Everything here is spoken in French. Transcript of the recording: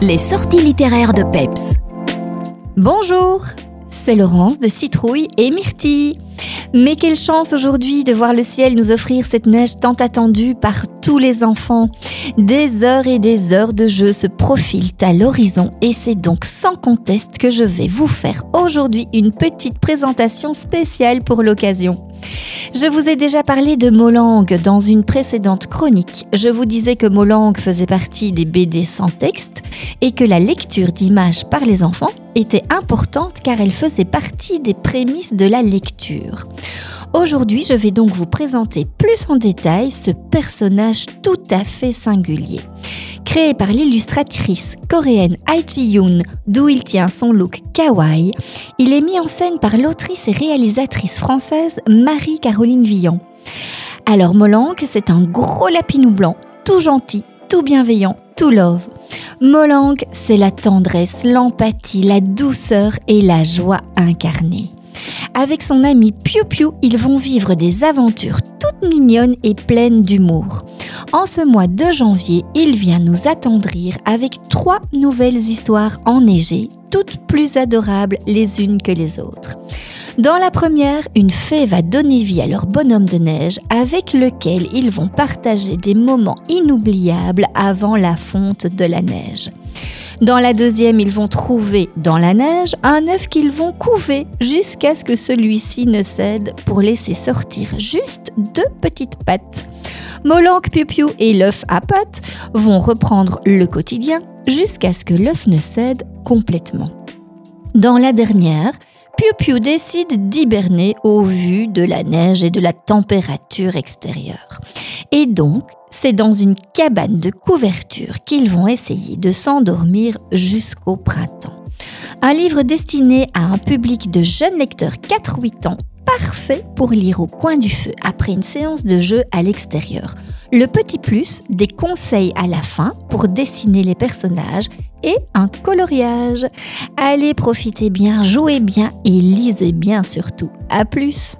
Les sorties littéraires de Peps. Bonjour, c'est Laurence de Citrouille et Myrtille. Mais quelle chance aujourd'hui de voir le ciel nous offrir cette neige tant attendue par tous les enfants. Des heures et des heures de jeu se profilent à l'horizon et c'est donc sans conteste que je vais vous faire aujourd'hui une petite présentation spéciale pour l'occasion. Je vous ai déjà parlé de Molang dans une précédente chronique. Je vous disais que Molang faisait partie des BD sans texte et que la lecture d'images par les enfants était importante car elle faisait partie des prémices de la lecture. Aujourd'hui, je vais donc vous présenter plus en détail ce personnage tout à fait singulier. Créé par l'illustratrice coréenne Ai Yoon, d'où il tient son look kawaii, il est mis en scène par l'autrice et réalisatrice française Marie-Caroline Villon. Alors Molang, c'est un gros lapinou blanc, tout gentil, tout bienveillant, tout love. Molang, c'est la tendresse, l'empathie, la douceur et la joie incarnée. Avec son ami Piu Piu, ils vont vivre des aventures toutes mignonnes et pleines d'humour. En ce mois de janvier, il vient nous attendrir avec trois nouvelles histoires enneigées, toutes plus adorables les unes que les autres. Dans la première, une fée va donner vie à leur bonhomme de neige avec lequel ils vont partager des moments inoubliables avant la fonte de la neige. Dans la deuxième, ils vont trouver dans la neige un œuf qu'ils vont couver jusqu'à ce que celui-ci ne cède pour laisser sortir juste deux petites pattes. Molang Piu Piu et l'œuf à pattes vont reprendre le quotidien jusqu'à ce que l'œuf ne cède complètement. Dans la dernière, Piu Piu décide d'hiberner au vu de la neige et de la température extérieure. Et donc, c'est dans une cabane de couverture qu'ils vont essayer de s'endormir jusqu'au printemps. Un livre destiné à un public de jeunes lecteurs 4-8 ans, parfait pour lire au coin du feu après une séance de jeu à l'extérieur. Le petit plus, des conseils à la fin pour dessiner les personnages et un coloriage. Allez, profitez bien, jouez bien et lisez bien surtout. À plus